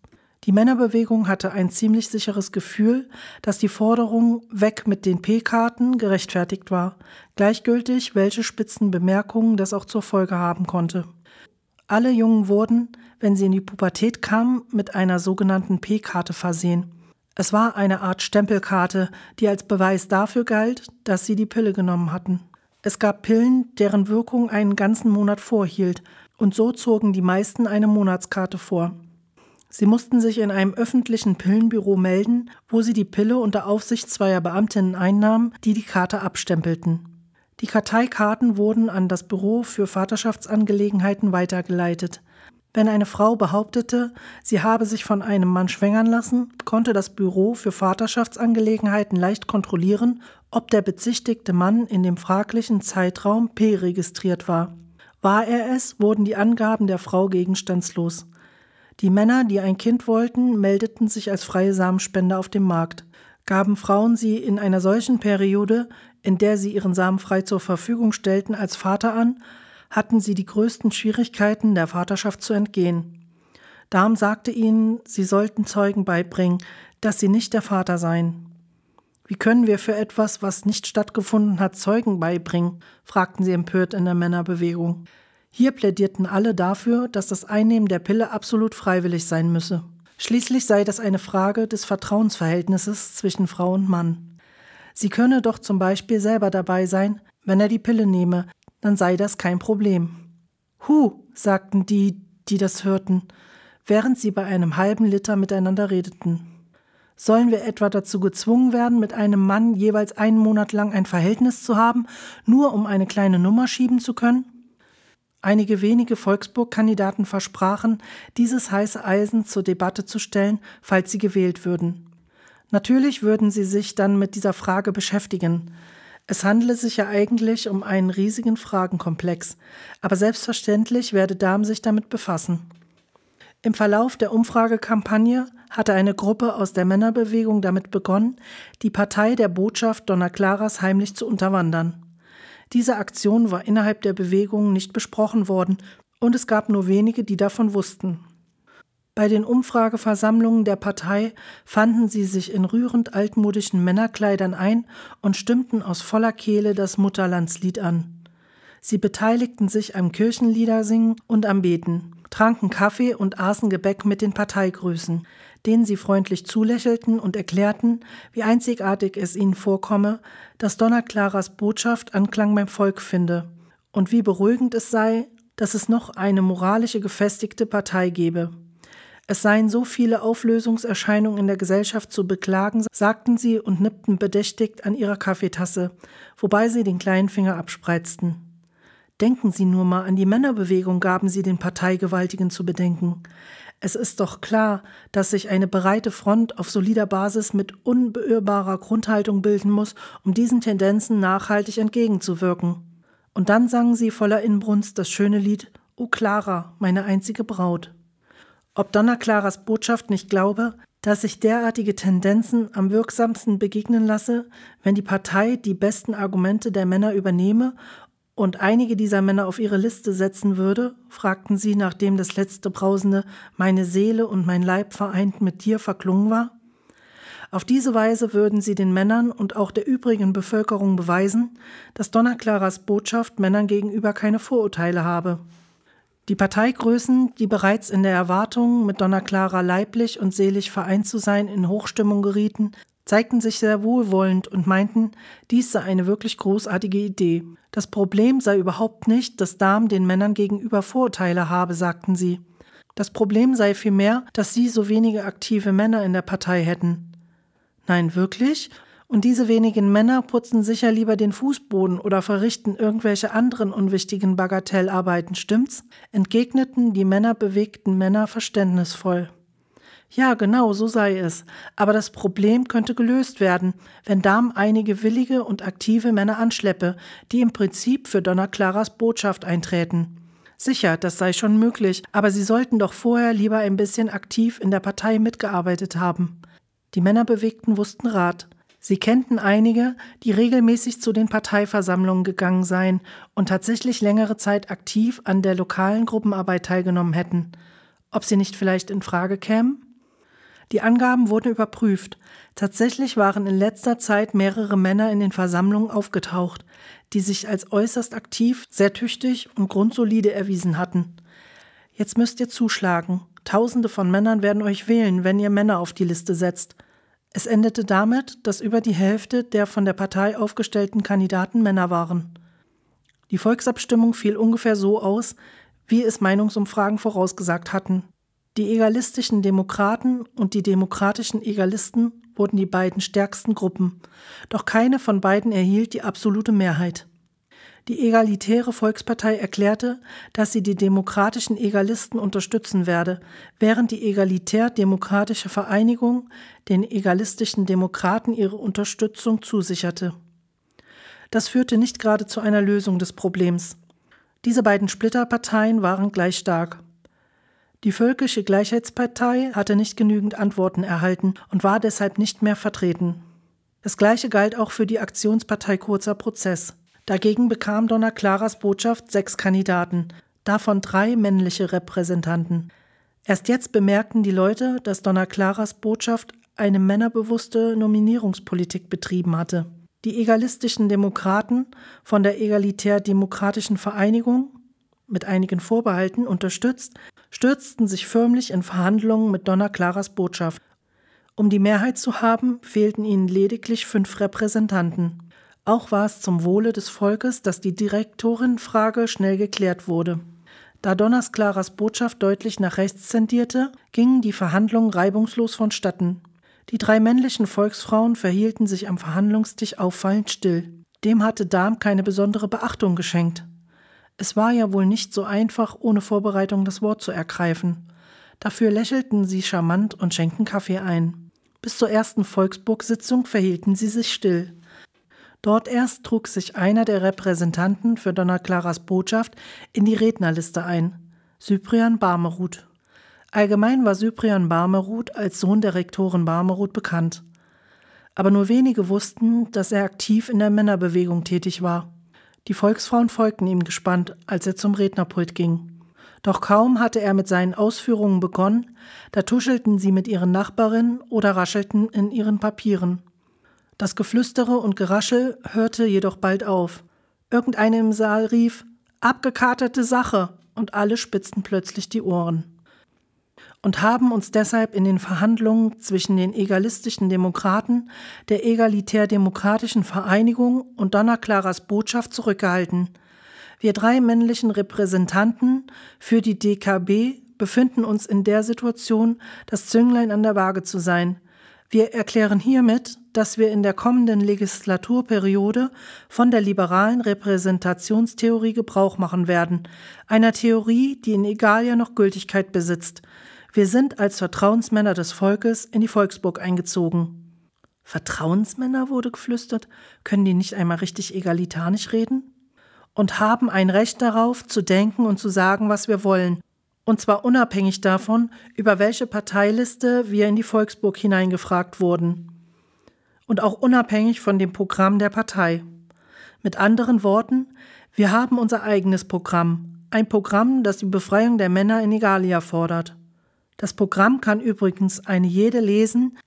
Die Männerbewegung hatte ein ziemlich sicheres Gefühl, dass die Forderung weg mit den P-Karten gerechtfertigt war, gleichgültig, welche spitzen Bemerkungen das auch zur Folge haben konnte. Alle Jungen wurden, wenn sie in die Pubertät kamen, mit einer sogenannten P-Karte versehen. Es war eine Art Stempelkarte, die als Beweis dafür galt, dass sie die Pille genommen hatten. Es gab Pillen, deren Wirkung einen ganzen Monat vorhielt, und so zogen die meisten eine Monatskarte vor. Sie mussten sich in einem öffentlichen Pillenbüro melden, wo sie die Pille unter Aufsicht zweier Beamtinnen einnahmen, die die Karte abstempelten. Die Karteikarten wurden an das Büro für Vaterschaftsangelegenheiten weitergeleitet. Wenn eine Frau behauptete, sie habe sich von einem Mann schwängern lassen, konnte das Büro für Vaterschaftsangelegenheiten leicht kontrollieren, ob der bezichtigte Mann in dem fraglichen Zeitraum P registriert war. War er es, wurden die Angaben der Frau gegenstandslos. Die Männer, die ein Kind wollten, meldeten sich als freie Samenspender auf dem Markt. Gaben Frauen sie in einer solchen Periode, in der sie ihren Samen frei zur Verfügung stellten, als Vater an, hatten sie die größten Schwierigkeiten, der Vaterschaft zu entgehen. Darm sagte ihnen, sie sollten Zeugen beibringen, dass sie nicht der Vater seien. Wie können wir für etwas, was nicht stattgefunden hat, Zeugen beibringen? fragten sie empört in der Männerbewegung. Hier plädierten alle dafür, dass das Einnehmen der Pille absolut freiwillig sein müsse. Schließlich sei das eine Frage des Vertrauensverhältnisses zwischen Frau und Mann. Sie könne doch zum Beispiel selber dabei sein, wenn er die Pille nehme, dann sei das kein Problem. Hu, sagten die, die das hörten, während sie bei einem halben Liter miteinander redeten. Sollen wir etwa dazu gezwungen werden, mit einem Mann jeweils einen Monat lang ein Verhältnis zu haben, nur um eine kleine Nummer schieben zu können? Einige wenige Volksburg-Kandidaten versprachen, dieses heiße Eisen zur Debatte zu stellen, falls sie gewählt würden. Natürlich würden sie sich dann mit dieser Frage beschäftigen. Es handele sich ja eigentlich um einen riesigen Fragenkomplex, aber selbstverständlich werde Dahm sich damit befassen. Im Verlauf der Umfragekampagne hatte eine Gruppe aus der Männerbewegung damit begonnen, die Partei der Botschaft Donna Claras heimlich zu unterwandern. Diese Aktion war innerhalb der Bewegung nicht besprochen worden und es gab nur wenige, die davon wussten. Bei den Umfrageversammlungen der Partei fanden sie sich in rührend altmodischen Männerkleidern ein und stimmten aus voller Kehle das Mutterlandslied an. Sie beteiligten sich am Kirchenliedersingen und am Beten, tranken Kaffee und aßen Gebäck mit den Parteigrößen, denen sie freundlich zulächelten und erklärten, wie einzigartig es ihnen vorkomme, dass Donna Claras Botschaft Anklang beim Volk finde und wie beruhigend es sei, dass es noch eine moralische gefestigte Partei gebe. Es seien so viele Auflösungserscheinungen in der Gesellschaft zu beklagen, sagten sie und nippten bedächtigt an ihrer Kaffeetasse, wobei sie den kleinen Finger abspreizten. Denken Sie nur mal an die Männerbewegung, gaben sie den Parteigewaltigen zu bedenken. Es ist doch klar, dass sich eine breite Front auf solider Basis mit unbeirrbarer Grundhaltung bilden muss, um diesen Tendenzen nachhaltig entgegenzuwirken. Und dann sangen sie voller Inbrunst das schöne Lied O Clara, meine einzige Braut. Ob Donna Claras Botschaft nicht glaube, dass sich derartige Tendenzen am wirksamsten begegnen lasse, wenn die Partei die besten Argumente der Männer übernehme und einige dieser Männer auf ihre Liste setzen würde, fragten sie, nachdem das letzte brausende Meine Seele und mein Leib vereint mit dir verklungen war. Auf diese Weise würden sie den Männern und auch der übrigen Bevölkerung beweisen, dass Donna Claras Botschaft Männern gegenüber keine Vorurteile habe. Die Parteigrößen, die bereits in der Erwartung, mit Donna Clara leiblich und seelisch vereint zu sein, in Hochstimmung gerieten, zeigten sich sehr wohlwollend und meinten, dies sei eine wirklich großartige Idee. Das Problem sei überhaupt nicht, dass Darm den Männern gegenüber Vorurteile habe, sagten sie. Das Problem sei vielmehr, dass sie so wenige aktive Männer in der Partei hätten. Nein, wirklich? Und diese wenigen Männer putzen sicher lieber den Fußboden oder verrichten irgendwelche anderen unwichtigen Bagatellarbeiten, stimmt's? entgegneten die männerbewegten Männer verständnisvoll. Ja, genau, so sei es. Aber das Problem könnte gelöst werden, wenn Darm einige willige und aktive Männer anschleppe, die im Prinzip für Donna Claras Botschaft einträten. Sicher, das sei schon möglich, aber sie sollten doch vorher lieber ein bisschen aktiv in der Partei mitgearbeitet haben. Die Männerbewegten wussten Rat. Sie kennten einige, die regelmäßig zu den Parteiversammlungen gegangen seien und tatsächlich längere Zeit aktiv an der lokalen Gruppenarbeit teilgenommen hätten. Ob sie nicht vielleicht in Frage kämen? Die Angaben wurden überprüft. Tatsächlich waren in letzter Zeit mehrere Männer in den Versammlungen aufgetaucht, die sich als äußerst aktiv, sehr tüchtig und grundsolide erwiesen hatten. Jetzt müsst ihr zuschlagen. Tausende von Männern werden euch wählen, wenn ihr Männer auf die Liste setzt. Es endete damit, dass über die Hälfte der von der Partei aufgestellten Kandidaten Männer waren. Die Volksabstimmung fiel ungefähr so aus, wie es Meinungsumfragen vorausgesagt hatten. Die egalistischen Demokraten und die demokratischen Egalisten wurden die beiden stärksten Gruppen, doch keine von beiden erhielt die absolute Mehrheit. Die Egalitäre Volkspartei erklärte, dass sie die demokratischen Egalisten unterstützen werde, während die Egalitär-Demokratische Vereinigung den egalistischen Demokraten ihre Unterstützung zusicherte. Das führte nicht gerade zu einer Lösung des Problems. Diese beiden Splitterparteien waren gleich stark. Die Völkische Gleichheitspartei hatte nicht genügend Antworten erhalten und war deshalb nicht mehr vertreten. Das gleiche galt auch für die Aktionspartei Kurzer Prozess. Dagegen bekam Donna Claras Botschaft sechs Kandidaten, davon drei männliche Repräsentanten. Erst jetzt bemerkten die Leute, dass Donna Claras Botschaft eine männerbewusste Nominierungspolitik betrieben hatte. Die egalistischen Demokraten von der Egalitär-Demokratischen Vereinigung, mit einigen Vorbehalten unterstützt, stürzten sich förmlich in Verhandlungen mit Donna Claras Botschaft. Um die Mehrheit zu haben, fehlten ihnen lediglich fünf Repräsentanten. Auch war es zum Wohle des Volkes, dass die Direktorenfrage schnell geklärt wurde. Da Donners Claras Botschaft deutlich nach rechts zendierte, gingen die Verhandlungen reibungslos vonstatten. Die drei männlichen Volksfrauen verhielten sich am Verhandlungstisch auffallend still. Dem hatte Darm keine besondere Beachtung geschenkt. Es war ja wohl nicht so einfach, ohne Vorbereitung das Wort zu ergreifen. Dafür lächelten sie charmant und schenkten Kaffee ein. Bis zur ersten Volksburg-Sitzung verhielten sie sich still. Dort erst trug sich einer der Repräsentanten für Donna Claras Botschaft in die Rednerliste ein, Cyprian Barmeruth. Allgemein war Cyprian Barmeruth als Sohn der Rektorin Barmeruth bekannt. Aber nur wenige wussten, dass er aktiv in der Männerbewegung tätig war. Die Volksfrauen folgten ihm gespannt, als er zum Rednerpult ging. Doch kaum hatte er mit seinen Ausführungen begonnen, da tuschelten sie mit ihren Nachbarinnen oder raschelten in ihren Papieren. Das Geflüstere und Geraschel hörte jedoch bald auf. Irgendeine im Saal rief Abgekartete Sache, und alle spitzten plötzlich die Ohren. Und haben uns deshalb in den Verhandlungen zwischen den egalistischen Demokraten, der egalitär-demokratischen Vereinigung und Donna Claras Botschaft zurückgehalten. Wir drei männlichen Repräsentanten für die DKB befinden uns in der Situation, das Zünglein an der Waage zu sein – wir erklären hiermit, dass wir in der kommenden Legislaturperiode von der liberalen Repräsentationstheorie Gebrauch machen werden, einer Theorie, die in Egalia noch Gültigkeit besitzt. Wir sind als Vertrauensmänner des Volkes in die Volksburg eingezogen. Vertrauensmänner wurde geflüstert, können die nicht einmal richtig egalitarisch reden? Und haben ein Recht darauf, zu denken und zu sagen, was wir wollen, und zwar unabhängig davon, über welche Parteiliste wir in die Volksburg hineingefragt wurden. Und auch unabhängig von dem Programm der Partei. Mit anderen Worten, wir haben unser eigenes Programm, ein Programm, das die Befreiung der Männer in Egalia fordert. Das Programm kann übrigens eine jede lesen,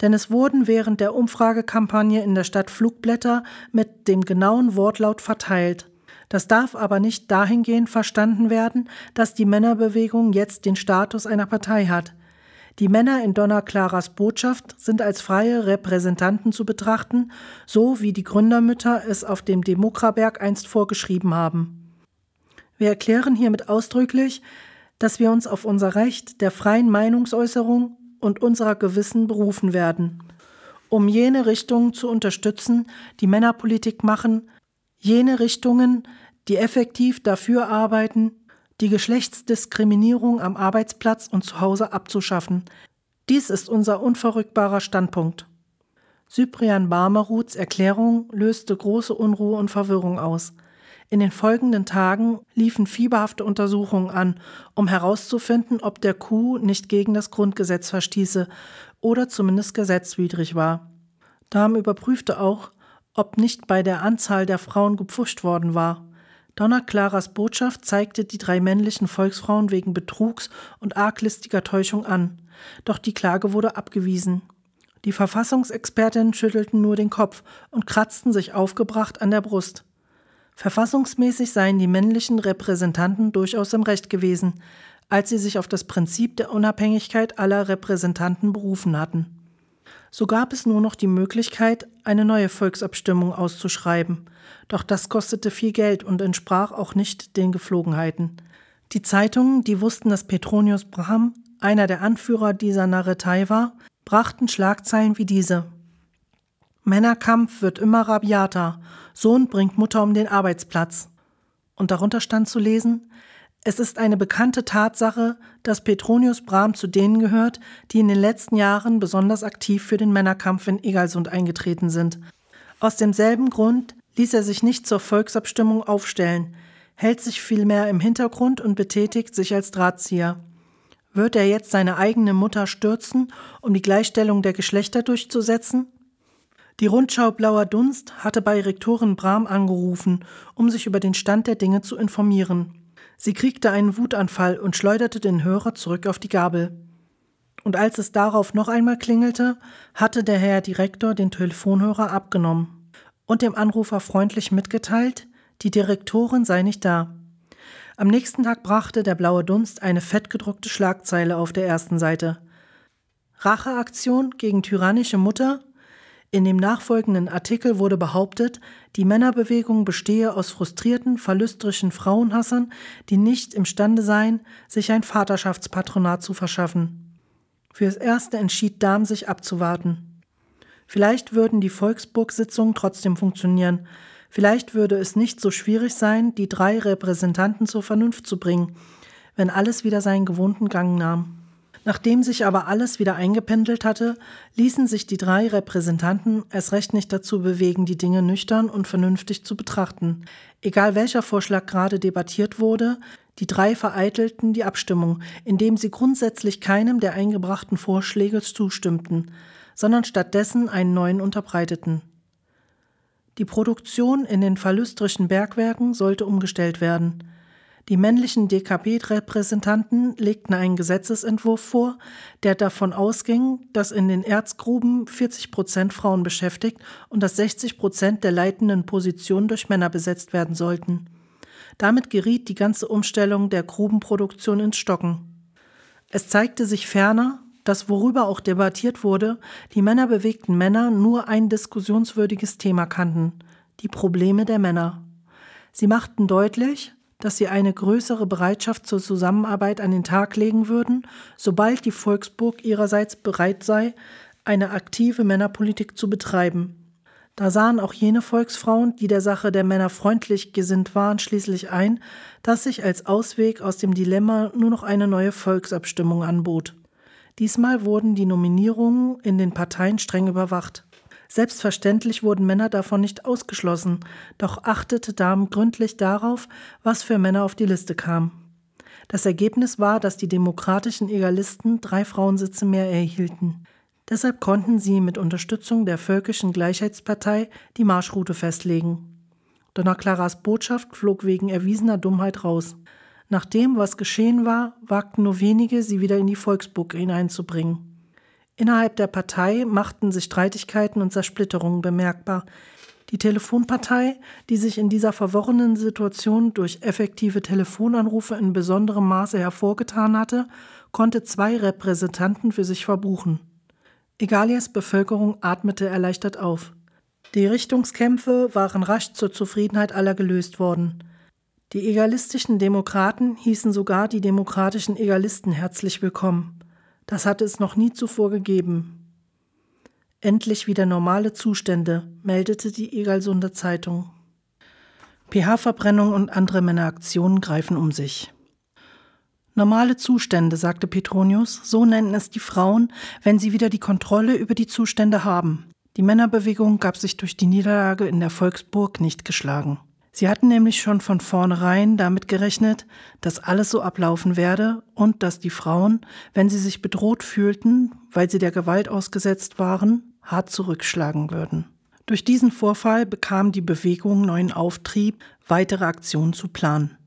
denn es wurden während der Umfragekampagne in der Stadt Flugblätter mit dem genauen Wortlaut verteilt. Das darf aber nicht dahingehend verstanden werden, dass die Männerbewegung jetzt den Status einer Partei hat. Die Männer in Donna Claras Botschaft sind als freie Repräsentanten zu betrachten, so wie die Gründermütter es auf dem Demokraberg einst vorgeschrieben haben. Wir erklären hiermit ausdrücklich, dass wir uns auf unser Recht der freien Meinungsäußerung und unserer Gewissen berufen werden, um jene Richtungen zu unterstützen, die Männerpolitik machen, jene Richtungen, die effektiv dafür arbeiten, die Geschlechtsdiskriminierung am Arbeitsplatz und zu Hause abzuschaffen. Dies ist unser unverrückbarer Standpunkt. Cyprian Barmeruts Erklärung löste große Unruhe und Verwirrung aus. In den folgenden Tagen liefen fieberhafte Untersuchungen an, um herauszufinden, ob der Coup nicht gegen das Grundgesetz verstieße oder zumindest gesetzwidrig war. Dahm überprüfte auch, ob nicht bei der Anzahl der Frauen gepfuscht worden war. Donna Claras Botschaft zeigte die drei männlichen Volksfrauen wegen Betrugs und arglistiger Täuschung an. Doch die Klage wurde abgewiesen. Die Verfassungsexpertinnen schüttelten nur den Kopf und kratzten sich aufgebracht an der Brust. Verfassungsmäßig seien die männlichen Repräsentanten durchaus im Recht gewesen, als sie sich auf das Prinzip der Unabhängigkeit aller Repräsentanten berufen hatten. So gab es nur noch die Möglichkeit, eine neue Volksabstimmung auszuschreiben. Doch das kostete viel Geld und entsprach auch nicht den Geflogenheiten. Die Zeitungen, die wussten, dass Petronius Braham einer der Anführer dieser Narretei war, brachten Schlagzeilen wie diese. Männerkampf wird immer rabiater. Sohn bringt Mutter um den Arbeitsplatz. Und darunter stand zu lesen, es ist eine bekannte Tatsache, dass Petronius Brahm zu denen gehört, die in den letzten Jahren besonders aktiv für den Männerkampf in Egalsund eingetreten sind. Aus demselben Grund ließ er sich nicht zur Volksabstimmung aufstellen, hält sich vielmehr im Hintergrund und betätigt sich als Drahtzieher. Wird er jetzt seine eigene Mutter stürzen, um die Gleichstellung der Geschlechter durchzusetzen? Die Rundschau Blauer Dunst hatte bei Rektorin Brahm angerufen, um sich über den Stand der Dinge zu informieren. Sie kriegte einen Wutanfall und schleuderte den Hörer zurück auf die Gabel. Und als es darauf noch einmal klingelte, hatte der Herr Direktor den Telefonhörer abgenommen und dem Anrufer freundlich mitgeteilt, die Direktorin sei nicht da. Am nächsten Tag brachte der blaue Dunst eine fettgedruckte Schlagzeile auf der ersten Seite. Racheaktion gegen tyrannische Mutter in dem nachfolgenden Artikel wurde behauptet, die Männerbewegung bestehe aus frustrierten, verlüsterischen Frauenhassern, die nicht imstande seien, sich ein Vaterschaftspatronat zu verschaffen. Fürs Erste entschied Dahm sich abzuwarten. Vielleicht würden die Volksburg-Sitzungen trotzdem funktionieren. Vielleicht würde es nicht so schwierig sein, die drei Repräsentanten zur Vernunft zu bringen, wenn alles wieder seinen gewohnten Gang nahm. Nachdem sich aber alles wieder eingependelt hatte, ließen sich die drei Repräsentanten erst recht nicht dazu bewegen, die Dinge nüchtern und vernünftig zu betrachten. Egal welcher Vorschlag gerade debattiert wurde, die drei vereitelten die Abstimmung, indem sie grundsätzlich keinem der eingebrachten Vorschläge zustimmten, sondern stattdessen einen neuen unterbreiteten. Die Produktion in den verlüstrischen Bergwerken sollte umgestellt werden. Die männlichen DKP-Repräsentanten legten einen Gesetzesentwurf vor, der davon ausging, dass in den Erzgruben 40 Prozent Frauen beschäftigt und dass 60 Prozent der leitenden Positionen durch Männer besetzt werden sollten. Damit geriet die ganze Umstellung der Grubenproduktion ins Stocken. Es zeigte sich ferner, dass worüber auch debattiert wurde, die männerbewegten Männer nur ein diskussionswürdiges Thema kannten, die Probleme der Männer. Sie machten deutlich, dass sie eine größere Bereitschaft zur Zusammenarbeit an den Tag legen würden, sobald die Volksburg ihrerseits bereit sei, eine aktive Männerpolitik zu betreiben. Da sahen auch jene Volksfrauen, die der Sache der Männer freundlich gesinnt waren, schließlich ein, dass sich als Ausweg aus dem Dilemma nur noch eine neue Volksabstimmung anbot. Diesmal wurden die Nominierungen in den Parteien streng überwacht. Selbstverständlich wurden Männer davon nicht ausgeschlossen, doch achtete Dahm gründlich darauf, was für Männer auf die Liste kam. Das Ergebnis war, dass die demokratischen Egalisten drei Frauensitze mehr erhielten. Deshalb konnten sie mit Unterstützung der Völkischen Gleichheitspartei die Marschroute festlegen. Donna Claras Botschaft flog wegen erwiesener Dummheit raus. Nach dem, was geschehen war, wagten nur wenige, sie wieder in die Volksburg hineinzubringen. Innerhalb der Partei machten sich Streitigkeiten und Zersplitterungen bemerkbar. Die Telefonpartei, die sich in dieser verworrenen Situation durch effektive Telefonanrufe in besonderem Maße hervorgetan hatte, konnte zwei Repräsentanten für sich verbuchen. Egalias Bevölkerung atmete erleichtert auf. Die Richtungskämpfe waren rasch zur Zufriedenheit aller gelöst worden. Die egalistischen Demokraten hießen sogar die demokratischen Egalisten herzlich willkommen. Das hatte es noch nie zuvor gegeben. Endlich wieder normale Zustände, meldete die Egalsunder Zeitung. pH-Verbrennung und andere Männeraktionen greifen um sich. Normale Zustände, sagte Petronius, so nennen es die Frauen, wenn sie wieder die Kontrolle über die Zustände haben. Die Männerbewegung gab sich durch die Niederlage in der Volksburg nicht geschlagen. Sie hatten nämlich schon von vornherein damit gerechnet, dass alles so ablaufen werde und dass die Frauen, wenn sie sich bedroht fühlten, weil sie der Gewalt ausgesetzt waren, hart zurückschlagen würden. Durch diesen Vorfall bekam die Bewegung neuen Auftrieb, weitere Aktionen zu planen.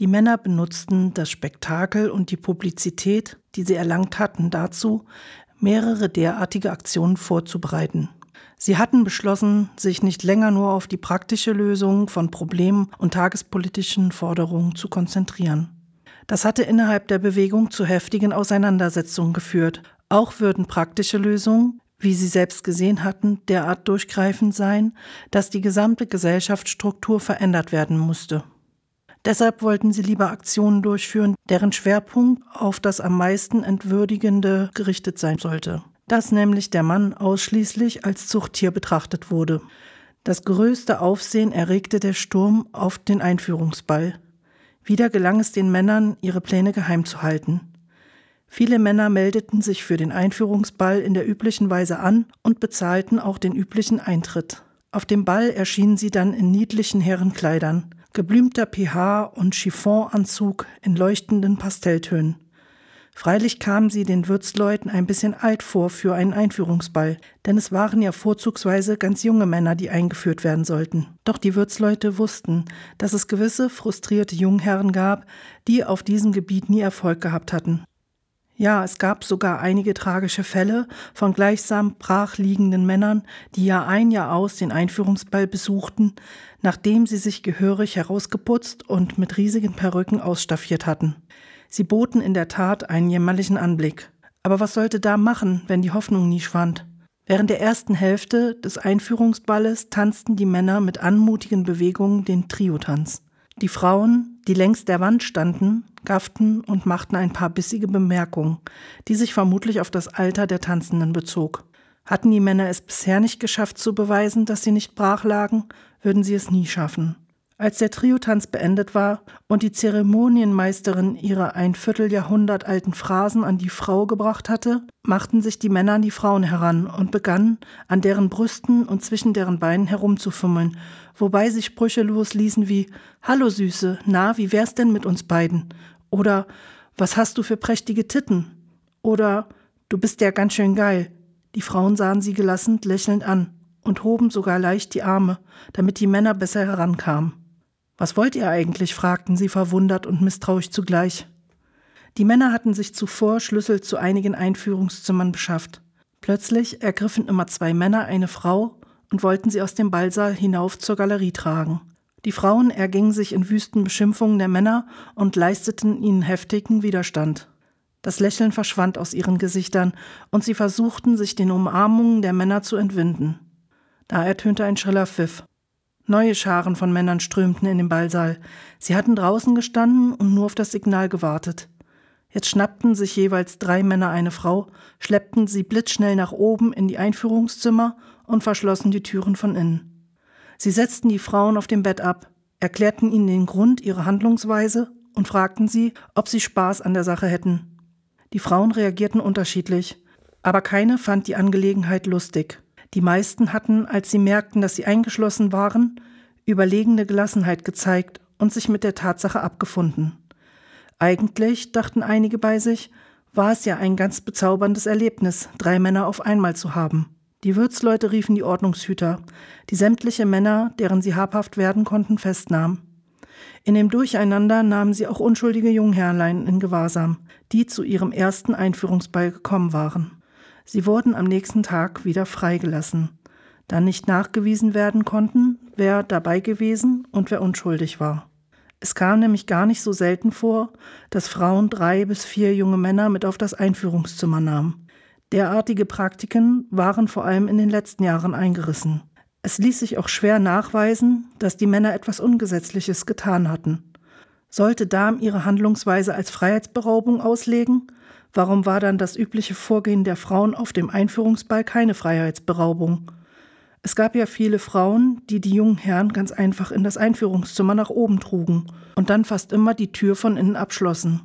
Die Männer benutzten das Spektakel und die Publizität, die sie erlangt hatten, dazu, mehrere derartige Aktionen vorzubereiten. Sie hatten beschlossen, sich nicht länger nur auf die praktische Lösung von Problemen und tagespolitischen Forderungen zu konzentrieren. Das hatte innerhalb der Bewegung zu heftigen Auseinandersetzungen geführt. Auch würden praktische Lösungen, wie sie selbst gesehen hatten, derart durchgreifend sein, dass die gesamte Gesellschaftsstruktur verändert werden musste. Deshalb wollten sie lieber Aktionen durchführen, deren Schwerpunkt auf das am meisten Entwürdigende gerichtet sein sollte dass nämlich der Mann ausschließlich als Zuchttier betrachtet wurde. Das größte Aufsehen erregte der Sturm auf den Einführungsball. Wieder gelang es den Männern, ihre Pläne geheim zu halten. Viele Männer meldeten sich für den Einführungsball in der üblichen Weise an und bezahlten auch den üblichen Eintritt. Auf dem Ball erschienen sie dann in niedlichen Herrenkleidern, geblümter PH und Chiffonanzug in leuchtenden Pastelltönen. Freilich kamen sie den Wirtsleuten ein bisschen alt vor für einen Einführungsball, denn es waren ja vorzugsweise ganz junge Männer, die eingeführt werden sollten. Doch die Wirtsleute wussten, dass es gewisse frustrierte Jungherren gab, die auf diesem Gebiet nie Erfolg gehabt hatten. Ja, es gab sogar einige tragische Fälle von gleichsam brachliegenden Männern, die Jahr ein Jahr aus den Einführungsball besuchten, nachdem sie sich gehörig herausgeputzt und mit riesigen Perücken ausstaffiert hatten. Sie boten in der Tat einen jämmerlichen Anblick. Aber was sollte da machen, wenn die Hoffnung nie schwand? Während der ersten Hälfte des Einführungsballes tanzten die Männer mit anmutigen Bewegungen den Triotanz. Die Frauen, die längs der Wand standen, gafften und machten ein paar bissige Bemerkungen, die sich vermutlich auf das Alter der Tanzenden bezog. Hatten die Männer es bisher nicht geschafft zu beweisen, dass sie nicht brach lagen, würden sie es nie schaffen. Als der Triotanz beendet war und die Zeremonienmeisterin ihre ein Vierteljahrhundert alten Phrasen an die Frau gebracht hatte, machten sich die Männer an die Frauen heran und begannen, an deren Brüsten und zwischen deren Beinen herumzufummeln, wobei sie Sprüche losließen wie Hallo Süße, na, wie wär's denn mit uns beiden? Oder Was hast du für prächtige Titten? Oder Du bist ja ganz schön geil. Die Frauen sahen sie gelassen lächelnd an und hoben sogar leicht die Arme, damit die Männer besser herankamen. Was wollt ihr eigentlich? fragten sie verwundert und misstrauisch zugleich. Die Männer hatten sich zuvor Schlüssel zu einigen Einführungszimmern beschafft. Plötzlich ergriffen immer zwei Männer eine Frau und wollten sie aus dem Ballsaal hinauf zur Galerie tragen. Die Frauen ergingen sich in wüsten Beschimpfungen der Männer und leisteten ihnen heftigen Widerstand. Das Lächeln verschwand aus ihren Gesichtern, und sie versuchten, sich den Umarmungen der Männer zu entwinden. Da ertönte ein schriller Pfiff. Neue Scharen von Männern strömten in den Ballsaal. Sie hatten draußen gestanden und nur auf das Signal gewartet. Jetzt schnappten sich jeweils drei Männer eine Frau, schleppten sie blitzschnell nach oben in die Einführungszimmer und verschlossen die Türen von innen. Sie setzten die Frauen auf dem Bett ab, erklärten ihnen den Grund ihrer Handlungsweise und fragten sie, ob sie Spaß an der Sache hätten. Die Frauen reagierten unterschiedlich, aber keine fand die Angelegenheit lustig. Die meisten hatten, als sie merkten, dass sie eingeschlossen waren, überlegene Gelassenheit gezeigt und sich mit der Tatsache abgefunden. Eigentlich, dachten einige bei sich, war es ja ein ganz bezauberndes Erlebnis, drei Männer auf einmal zu haben. Die Wirtsleute riefen die Ordnungshüter, die sämtliche Männer, deren sie habhaft werden konnten, festnahmen. In dem Durcheinander nahmen sie auch unschuldige Jungherrlein in Gewahrsam, die zu ihrem ersten Einführungsball gekommen waren. Sie wurden am nächsten Tag wieder freigelassen, da nicht nachgewiesen werden konnten, wer dabei gewesen und wer unschuldig war. Es kam nämlich gar nicht so selten vor, dass Frauen drei bis vier junge Männer mit auf das Einführungszimmer nahmen. Derartige Praktiken waren vor allem in den letzten Jahren eingerissen. Es ließ sich auch schwer nachweisen, dass die Männer etwas Ungesetzliches getan hatten. Sollte Darm ihre Handlungsweise als Freiheitsberaubung auslegen? Warum war dann das übliche Vorgehen der Frauen auf dem Einführungsball keine Freiheitsberaubung? Es gab ja viele Frauen, die die jungen Herren ganz einfach in das Einführungszimmer nach oben trugen und dann fast immer die Tür von innen abschlossen.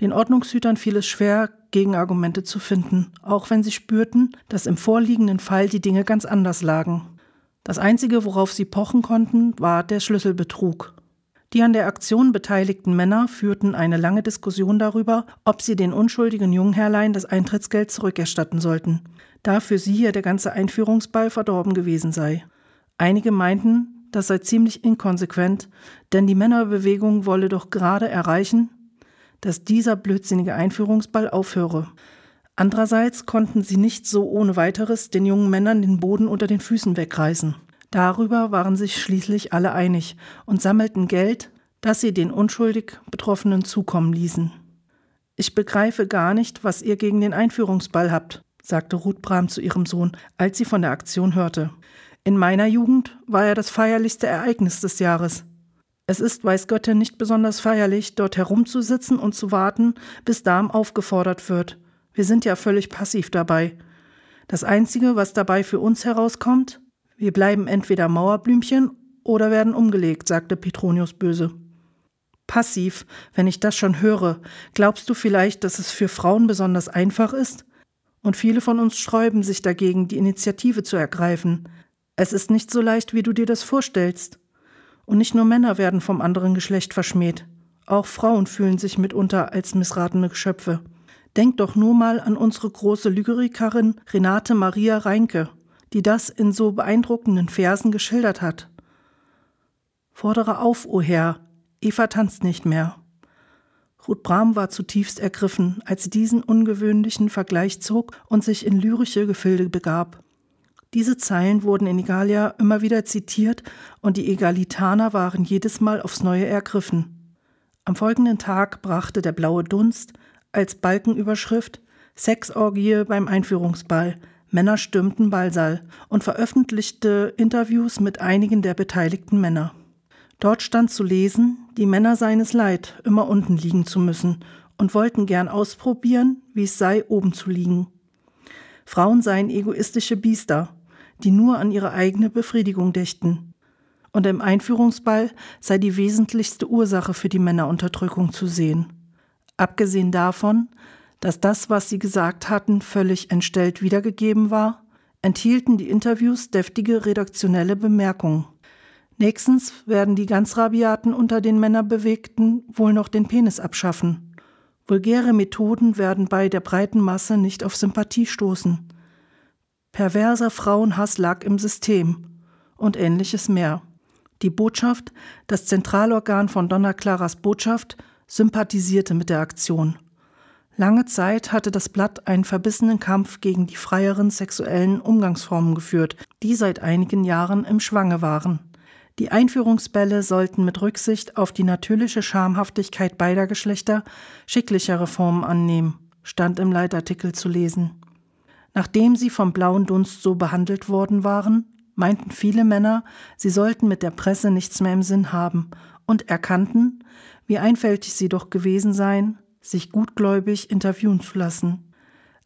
Den Ordnungshütern fiel es schwer, Gegenargumente zu finden, auch wenn sie spürten, dass im vorliegenden Fall die Dinge ganz anders lagen. Das Einzige, worauf sie pochen konnten, war der Schlüsselbetrug. Die an der Aktion beteiligten Männer führten eine lange Diskussion darüber, ob sie den unschuldigen Jungherrlein das Eintrittsgeld zurückerstatten sollten da für sie ja der ganze Einführungsball verdorben gewesen sei. Einige meinten, das sei ziemlich inkonsequent, denn die Männerbewegung wolle doch gerade erreichen, dass dieser blödsinnige Einführungsball aufhöre. Andererseits konnten sie nicht so ohne weiteres den jungen Männern den Boden unter den Füßen wegreißen. Darüber waren sich schließlich alle einig und sammelten Geld, das sie den unschuldig Betroffenen zukommen ließen. Ich begreife gar nicht, was ihr gegen den Einführungsball habt, sagte Ruth Bram zu ihrem Sohn, als sie von der Aktion hörte. In meiner Jugend war er das feierlichste Ereignis des Jahres. Es ist, weiß Gott, nicht besonders feierlich, dort herumzusitzen und zu warten, bis Darm aufgefordert wird. Wir sind ja völlig passiv dabei. Das Einzige, was dabei für uns herauskommt, wir bleiben entweder Mauerblümchen oder werden umgelegt, sagte Petronius böse. Passiv, wenn ich das schon höre, glaubst du vielleicht, dass es für Frauen besonders einfach ist? Und viele von uns sträuben sich dagegen, die Initiative zu ergreifen. Es ist nicht so leicht, wie du dir das vorstellst. Und nicht nur Männer werden vom anderen Geschlecht verschmäht. Auch Frauen fühlen sich mitunter als missratene Geschöpfe. Denk doch nur mal an unsere große Lyrikerin Renate Maria Reinke, die das in so beeindruckenden Versen geschildert hat. Fordere auf, o Herr, Eva tanzt nicht mehr. Ruth Brahm war zutiefst ergriffen, als sie diesen ungewöhnlichen Vergleich zog und sich in lyrische Gefilde begab. Diese Zeilen wurden in Egalia immer wieder zitiert und die Egalitaner waren jedes Mal aufs Neue ergriffen. Am folgenden Tag brachte der blaue Dunst als Balkenüberschrift Sexorgie beim Einführungsball. Männer stürmten Ballsaal und veröffentlichte Interviews mit einigen der beteiligten Männer. Dort stand zu lesen, die Männer seien es leid, immer unten liegen zu müssen und wollten gern ausprobieren, wie es sei, oben zu liegen. Frauen seien egoistische Biester, die nur an ihre eigene Befriedigung dächten. Und im Einführungsball sei die wesentlichste Ursache für die Männerunterdrückung zu sehen. Abgesehen davon, dass das, was sie gesagt hatten, völlig entstellt wiedergegeben war, enthielten die Interviews deftige redaktionelle Bemerkungen. Nächstens werden die ganz Rabiaten unter den Männerbewegten wohl noch den Penis abschaffen. Vulgäre Methoden werden bei der breiten Masse nicht auf Sympathie stoßen. Perverser Frauenhass lag im System und ähnliches mehr. Die Botschaft, das Zentralorgan von Donna Claras Botschaft, sympathisierte mit der Aktion. Lange Zeit hatte das Blatt einen verbissenen Kampf gegen die freieren sexuellen Umgangsformen geführt, die seit einigen Jahren im Schwange waren. Die Einführungsbälle sollten mit Rücksicht auf die natürliche Schamhaftigkeit beider Geschlechter schicklichere Formen annehmen, stand im Leitartikel zu lesen. Nachdem sie vom blauen Dunst so behandelt worden waren, meinten viele Männer, sie sollten mit der Presse nichts mehr im Sinn haben und erkannten, wie einfältig sie doch gewesen seien, sich gutgläubig interviewen zu lassen.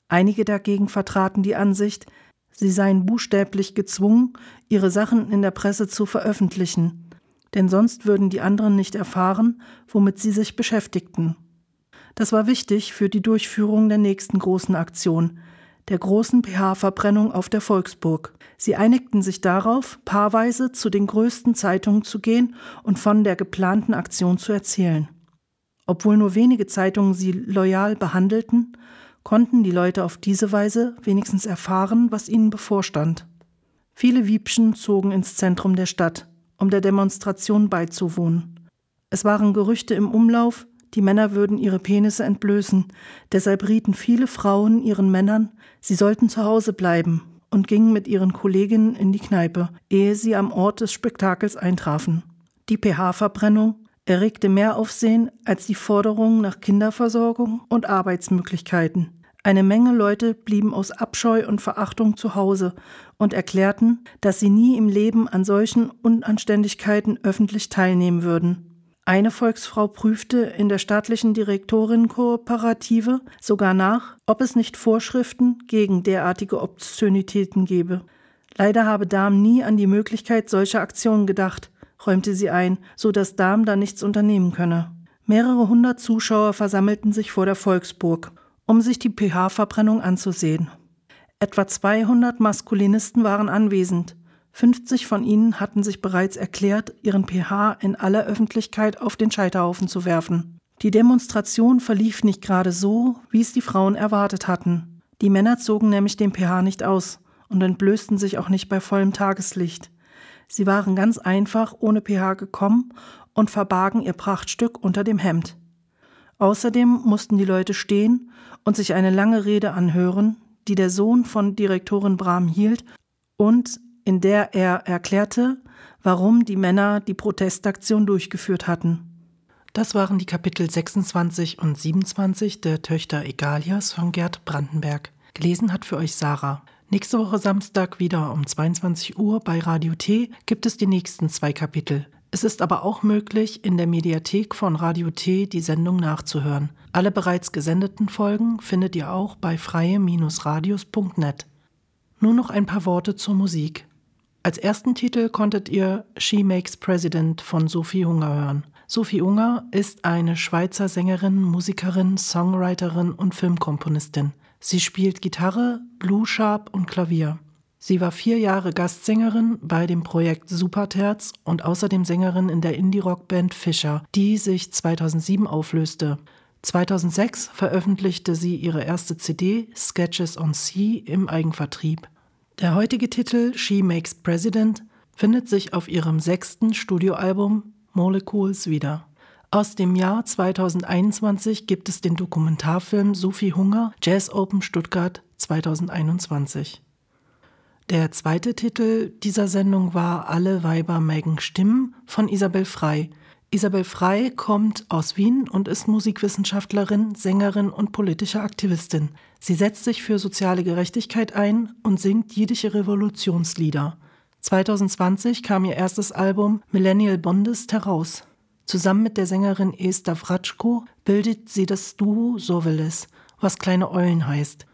Einige dagegen vertraten die Ansicht, sie seien buchstäblich gezwungen, ihre Sachen in der Presse zu veröffentlichen, denn sonst würden die anderen nicht erfahren, womit sie sich beschäftigten. Das war wichtig für die Durchführung der nächsten großen Aktion, der großen pH-Verbrennung auf der Volksburg. Sie einigten sich darauf, paarweise zu den größten Zeitungen zu gehen und von der geplanten Aktion zu erzählen. Obwohl nur wenige Zeitungen sie loyal behandelten, konnten die Leute auf diese Weise wenigstens erfahren, was ihnen bevorstand. Viele Wiebschen zogen ins Zentrum der Stadt, um der Demonstration beizuwohnen. Es waren Gerüchte im Umlauf, die Männer würden ihre Penisse entblößen, deshalb rieten viele Frauen ihren Männern, sie sollten zu Hause bleiben und gingen mit ihren Kolleginnen in die Kneipe, ehe sie am Ort des Spektakels eintrafen. Die pH-Verbrennung erregte mehr Aufsehen als die Forderungen nach Kinderversorgung und Arbeitsmöglichkeiten. Eine Menge Leute blieben aus Abscheu und Verachtung zu Hause und erklärten, dass sie nie im Leben an solchen Unanständigkeiten öffentlich teilnehmen würden. Eine Volksfrau prüfte in der staatlichen Direktorenkooperative sogar nach, ob es nicht Vorschriften gegen derartige Obszönitäten gebe. Leider habe Dahm nie an die Möglichkeit solcher Aktionen gedacht, räumte sie ein, so dass Dahm da nichts unternehmen könne. Mehrere hundert Zuschauer versammelten sich vor der Volksburg um sich die pH-Verbrennung anzusehen. Etwa 200 Maskulinisten waren anwesend. 50 von ihnen hatten sich bereits erklärt, ihren pH in aller Öffentlichkeit auf den Scheiterhaufen zu werfen. Die Demonstration verlief nicht gerade so, wie es die Frauen erwartet hatten. Die Männer zogen nämlich den pH nicht aus und entblößten sich auch nicht bei vollem Tageslicht. Sie waren ganz einfach ohne pH gekommen und verbargen ihr Prachtstück unter dem Hemd. Außerdem mussten die Leute stehen und sich eine lange Rede anhören, die der Sohn von Direktorin Brahm hielt und in der er erklärte, warum die Männer die Protestaktion durchgeführt hatten. Das waren die Kapitel 26 und 27 der Töchter Egalias von Gerd Brandenberg. Gelesen hat für euch Sarah. Nächste Woche Samstag wieder um 22 Uhr bei Radio T gibt es die nächsten zwei Kapitel. Es ist aber auch möglich, in der Mediathek von Radio T die Sendung nachzuhören. Alle bereits gesendeten Folgen findet ihr auch bei freie-radios.net. Nur noch ein paar Worte zur Musik. Als ersten Titel konntet ihr She Makes President von Sophie Hunger hören. Sophie Unger ist eine Schweizer Sängerin, Musikerin, Songwriterin und Filmkomponistin. Sie spielt Gitarre, Blue Sharp und Klavier. Sie war vier Jahre Gastsängerin bei dem Projekt Superterz und außerdem Sängerin in der Indie-Rock-Band Fischer, die sich 2007 auflöste. 2006 veröffentlichte sie ihre erste CD Sketches on Sea im Eigenvertrieb. Der heutige Titel She Makes President findet sich auf ihrem sechsten Studioalbum Molecules wieder. Aus dem Jahr 2021 gibt es den Dokumentarfilm Sophie Hunger Jazz Open Stuttgart 2021. Der zweite Titel dieser Sendung war Alle Weiber Megan Stimmen von Isabel Frei. Isabel Frei kommt aus Wien und ist Musikwissenschaftlerin, Sängerin und politische Aktivistin. Sie setzt sich für soziale Gerechtigkeit ein und singt jüdische Revolutionslieder. 2020 kam ihr erstes Album Millennial Bondest heraus. Zusammen mit der Sängerin Esther Fratschko bildet sie das Duo Soveles, was kleine Eulen heißt.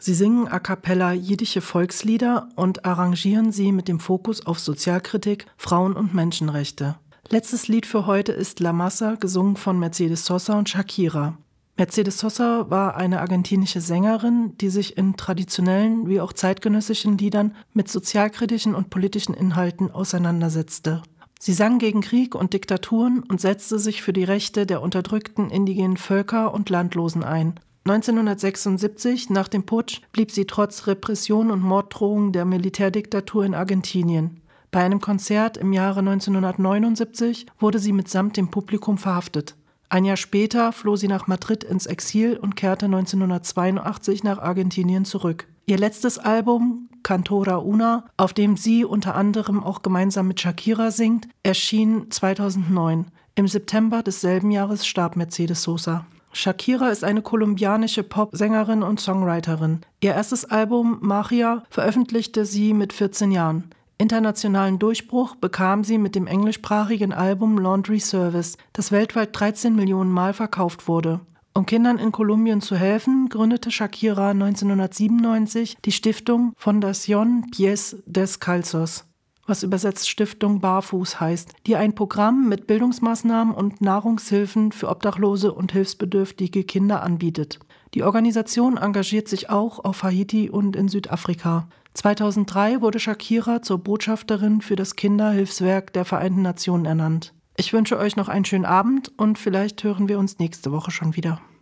Sie singen a cappella jiddische Volkslieder und arrangieren sie mit dem Fokus auf Sozialkritik, Frauen- und Menschenrechte. Letztes Lied für heute ist La Massa, gesungen von Mercedes Sosa und Shakira. Mercedes Sosa war eine argentinische Sängerin, die sich in traditionellen wie auch zeitgenössischen Liedern mit sozialkritischen und politischen Inhalten auseinandersetzte. Sie sang gegen Krieg und Diktaturen und setzte sich für die Rechte der unterdrückten indigenen Völker und Landlosen ein. 1976, nach dem Putsch, blieb sie trotz Repression und Morddrohungen der Militärdiktatur in Argentinien. Bei einem Konzert im Jahre 1979 wurde sie mitsamt dem Publikum verhaftet. Ein Jahr später floh sie nach Madrid ins Exil und kehrte 1982 nach Argentinien zurück. Ihr letztes Album, Cantora Una, auf dem sie unter anderem auch gemeinsam mit Shakira singt, erschien 2009. Im September desselben Jahres starb Mercedes Sosa. Shakira ist eine kolumbianische Pop-Sängerin und Songwriterin. Ihr erstes Album Magia veröffentlichte sie mit 14 Jahren. Internationalen Durchbruch bekam sie mit dem englischsprachigen Album Laundry Service, das weltweit 13 Millionen Mal verkauft wurde. Um Kindern in Kolumbien zu helfen, gründete Shakira 1997 die Stiftung Fundación Pies Descalzos was übersetzt Stiftung Barfuß heißt, die ein Programm mit Bildungsmaßnahmen und Nahrungshilfen für obdachlose und hilfsbedürftige Kinder anbietet. Die Organisation engagiert sich auch auf Haiti und in Südafrika. 2003 wurde Shakira zur Botschafterin für das Kinderhilfswerk der Vereinten Nationen ernannt. Ich wünsche euch noch einen schönen Abend und vielleicht hören wir uns nächste Woche schon wieder.